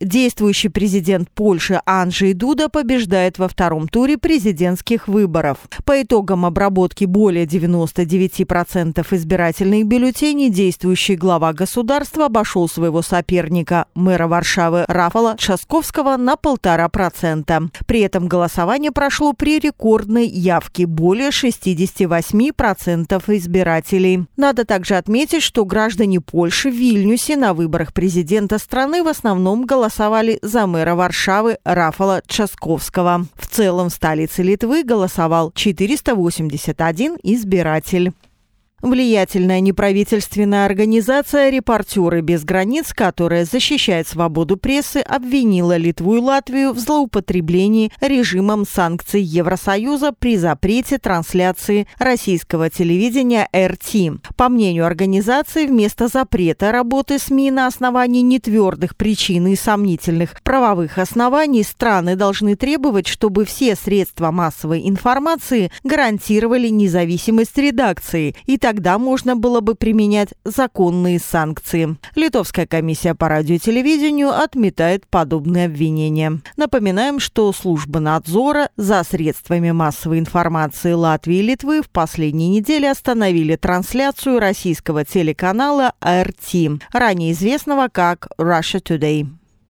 Действующий президент Польши Анджей Дуда побеждает во втором туре президентских выборов. По итогам обработки более 99% избирательных бюллетеней действующий глава государства обошел своего соперника, мэра Варшавы Рафала Часковского, на полтора процента. При этом голосование прошло при рекордной явке более 68% избирателей. Надо также отметить, что граждане Польши в Вильнюсе на выборах президента страны в основном голосовали за мэра Варшавы Рафала Часковского. В целом в столице Литвы голосовал 481 избиратель. Влиятельная неправительственная организация «Репортеры без границ», которая защищает свободу прессы, обвинила Литву и Латвию в злоупотреблении режимом санкций Евросоюза при запрете трансляции российского телевидения РТ. По мнению организации, вместо запрета работы СМИ на основании нетвердых причин и сомнительных правовых оснований страны должны требовать, чтобы все средства массовой информации гарантировали независимость редакции и так тогда можно было бы применять законные санкции. Литовская комиссия по радио и телевидению отметает подобные обвинения. Напоминаем, что служба надзора за средствами массовой информации Латвии и Литвы в последние недели остановили трансляцию российского телеканала RT, ранее известного как Russia Today.